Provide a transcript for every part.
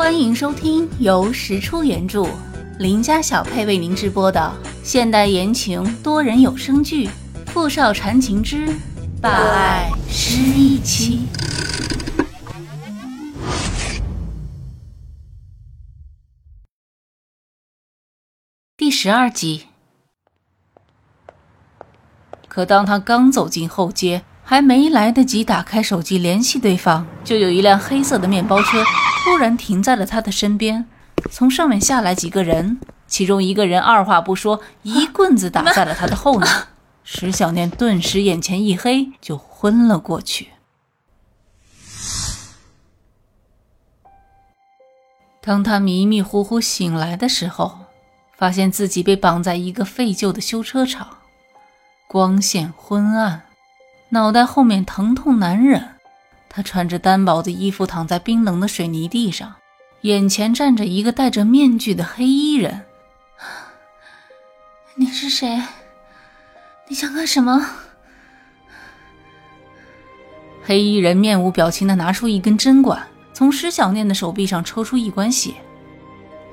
欢迎收听由石出原著、林家小配为您直播的现代言情多人有声剧《富少缠情之霸爱失忆妻》第十二集。可当他刚走进后街，还没来得及打开手机联系对方，就有一辆黑色的面包车。突然停在了他的身边，从上面下来几个人，其中一个人二话不说，一棍子打在了他的后脑。石小念顿时眼前一黑，就昏了过去。当他迷迷糊糊醒来的时候，发现自己被绑在一个废旧的修车厂，光线昏暗，脑袋后面疼痛难忍。他穿着单薄的衣服躺在冰冷的水泥地上，眼前站着一个戴着面具的黑衣人。你是谁？你想干什么？黑衣人面无表情地拿出一根针管，从石小念的手臂上抽出一管血。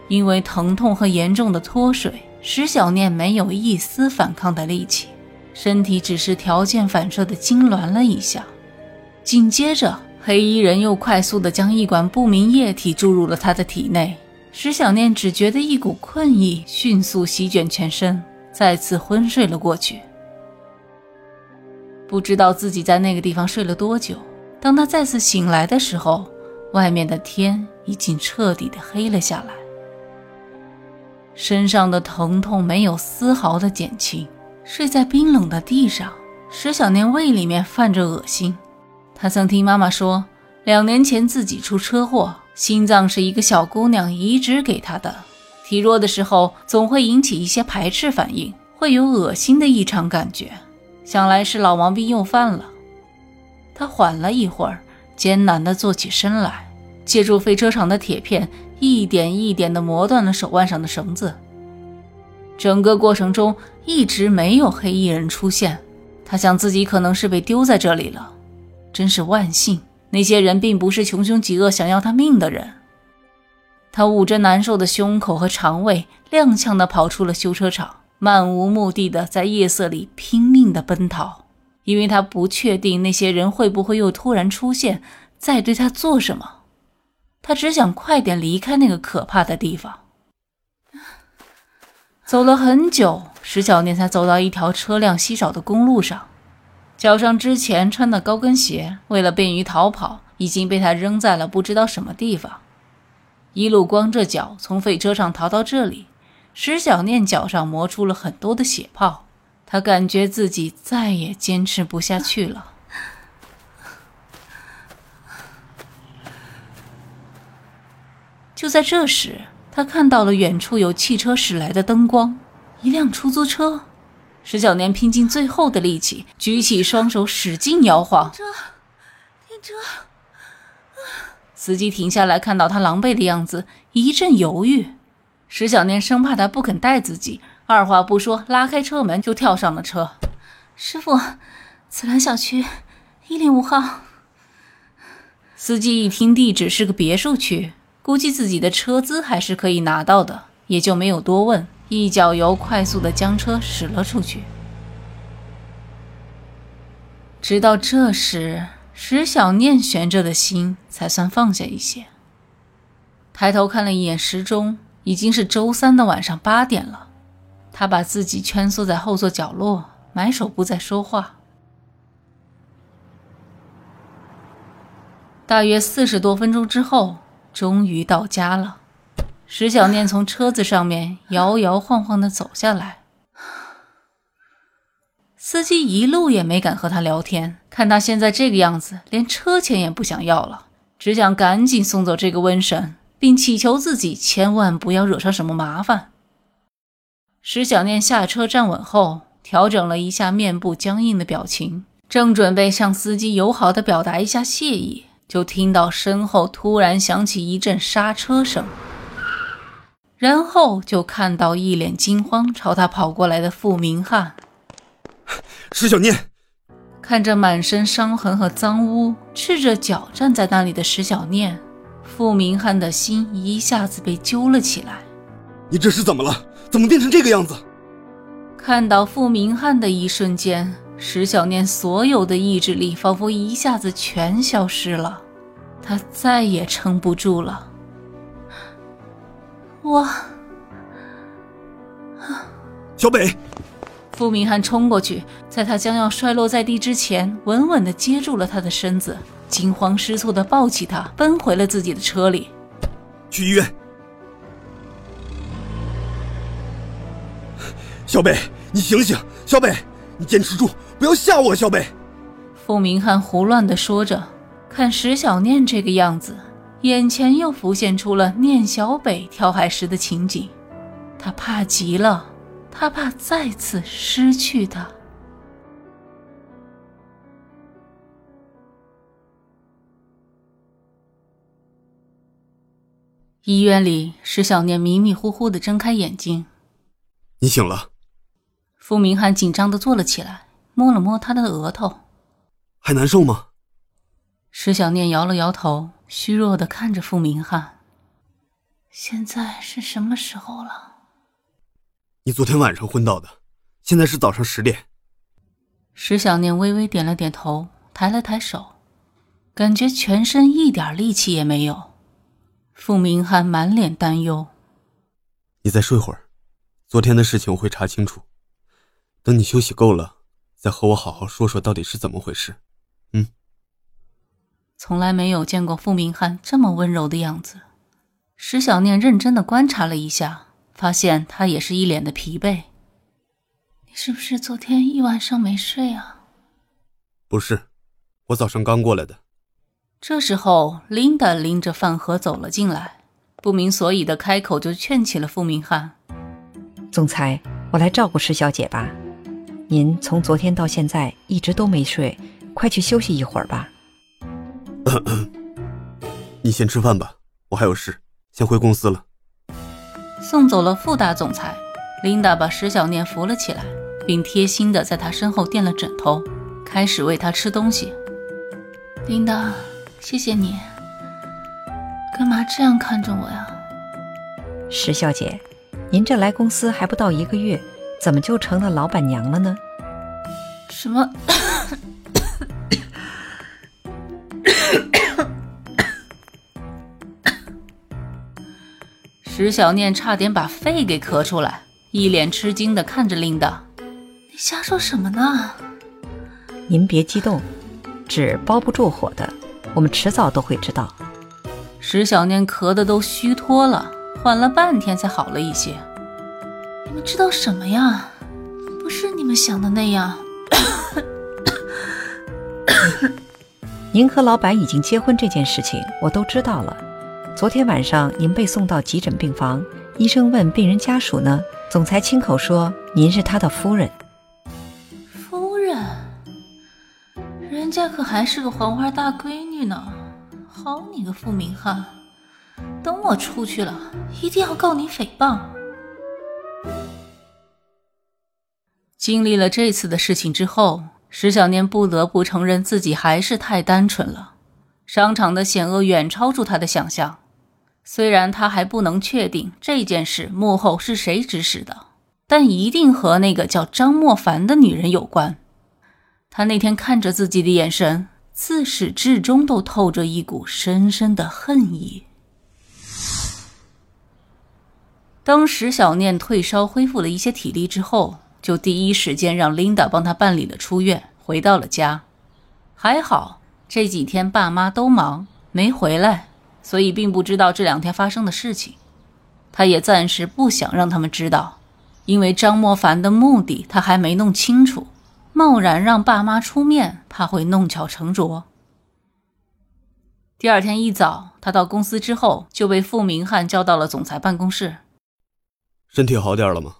因为疼痛和严重的脱水，石小念没有一丝反抗的力气，身体只是条件反射地痉挛了一下。紧接着，黑衣人又快速地将一管不明液体注入了他的体内。石小念只觉得一股困意迅速席卷全身，再次昏睡了过去。不知道自己在那个地方睡了多久。当他再次醒来的时候，外面的天已经彻底的黑了下来。身上的疼痛没有丝毫的减轻，睡在冰冷的地上，石小念胃里面泛着恶心。他曾听妈妈说，两年前自己出车祸，心脏是一个小姑娘移植给他的。体弱的时候总会引起一些排斥反应，会有恶心的异常感觉。想来是老毛病又犯了。他缓了一会儿，艰难地坐起身来，借助废车厂的铁片，一点一点地磨断了手腕上的绳子。整个过程中一直没有黑衣人出现，他想自己可能是被丢在这里了。真是万幸，那些人并不是穷凶极恶想要他命的人。他捂着难受的胸口和肠胃，踉跄地跑出了修车厂，漫无目的的在夜色里拼命地奔逃，因为他不确定那些人会不会又突然出现，再对他做什么。他只想快点离开那个可怕的地方。走了很久，石小念才走到一条车辆稀少的公路上。脚上之前穿的高跟鞋，为了便于逃跑，已经被他扔在了不知道什么地方。一路光着脚从废车上逃到这里，石小念脚上磨出了很多的血泡，他感觉自己再也坚持不下去了。就在这时，他看到了远处有汽车驶来的灯光，一辆出租车。石小年拼尽最后的力气，举起双手，使劲摇晃。停车！停车！司机停下来，看到他狼狈的样子，一阵犹豫。石小念生怕他不肯带自己，二话不说，拉开车门就跳上了车。师傅，紫兰小区一零五号。司机一听地址是个别墅区，估计自己的车资还是可以拿到的，也就没有多问。一脚油，快速的将车驶了出去。直到这时，石小念悬着的心才算放下一些。抬头看了一眼时钟，已经是周三的晚上八点了。他把自己蜷缩在后座角落，埋首不再说话。大约四十多分钟之后，终于到家了。石小念从车子上面摇摇晃晃的走下来，司机一路也没敢和他聊天。看他现在这个样子，连车钱也不想要了，只想赶紧送走这个瘟神，并祈求自己千万不要惹上什么麻烦。石小念下车站稳后，调整了一下面部僵硬的表情，正准备向司机友好的表达一下谢意，就听到身后突然响起一阵刹车声。然后就看到一脸惊慌朝他跑过来的傅明翰，石小念看着满身伤痕和脏污，赤着脚站在那里的石小念，傅明翰的心一下子被揪了起来。你这是怎么了？怎么变成这个样子？看到傅明翰的一瞬间，石小念所有的意志力仿佛一下子全消失了，他再也撑不住了。我，小北，傅明翰冲过去，在他将要摔落在地之前，稳稳的接住了他的身子，惊慌失措的抱起他，奔回了自己的车里。去医院。小北，你醒醒！小北，你坚持住，不要吓我！小北，傅明翰胡乱的说着，看石小念这个样子，眼前又浮现出了念小北跳海时的情景，他怕极了，他怕再次失去他。医院里，石小念迷迷糊糊的睁开眼睛，你醒了。傅明翰紧张的坐了起来，摸了摸他的额头，还难受吗？石小念摇了摇头，虚弱的看着傅明翰。现在是什么时候了？你昨天晚上昏倒的，现在是早上十点。石小念微微点了点头，抬了抬手，感觉全身一点力气也没有。傅明翰满脸担忧：“你再睡会儿，昨天的事情我会查清楚。”等你休息够了，再和我好好说说到底是怎么回事。嗯。从来没有见过傅明翰这么温柔的样子。石小念认真的观察了一下，发现他也是一脸的疲惫。你是不是昨天一晚上没睡啊？不是，我早上刚过来的。这时候，琳达拎着饭盒走了进来，不明所以的开口就劝起了傅明翰：“总裁，我来照顾石小姐吧。”您从昨天到现在一直都没睡，快去休息一会儿吧。你先吃饭吧，我还有事，先回公司了。送走了副大总裁，琳达把石小念扶了起来，并贴心的在他身后垫了枕头，开始喂他吃东西。琳达，谢谢你。干嘛这样看着我呀？石小姐，您这来公司还不到一个月。怎么就成了老板娘了呢？什么？石小念差点把肺给咳出来，一脸吃惊的看着琳达：“你瞎说什么呢？”您别激动，纸包不住火的，我们迟早都会知道。石小念咳的都虚脱了，缓了半天才好了一些。你们知道什么呀？不是你们想的那样。您和老板已经结婚这件事情，我都知道了。昨天晚上您被送到急诊病房，医生问病人家属呢，总裁亲口说您是他的夫人。夫人？人家可还是个黄花大闺女呢。好你个傅明翰，等我出去了，一定要告你诽谤。经历了这次的事情之后，石小念不得不承认自己还是太单纯了。商场的险恶远超出他的想象。虽然他还不能确定这件事幕后是谁指使的，但一定和那个叫张莫凡的女人有关。他那天看着自己的眼神，自始至终都透着一股深深的恨意。当石小念退烧恢复了一些体力之后，就第一时间让琳达帮他办理了出院，回到了家。还好这几天爸妈都忙没回来，所以并不知道这两天发生的事情。他也暂时不想让他们知道，因为张莫凡的目的他还没弄清楚，贸然让爸妈出面，怕会弄巧成拙。第二天一早，他到公司之后就被傅明翰叫到了总裁办公室。身体好点了吗？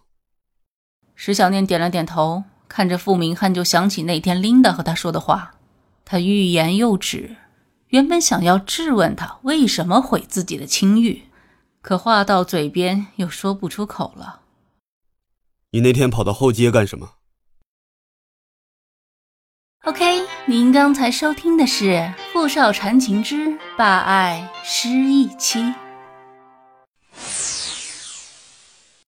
石小念点了点头，看着傅明翰，就想起那天琳达和他说的话。他欲言又止，原本想要质问他为什么毁自己的清誉，可话到嘴边又说不出口了。你那天跑到后街干什么？OK，您刚才收听的是《富少缠情之霸爱失忆妻》。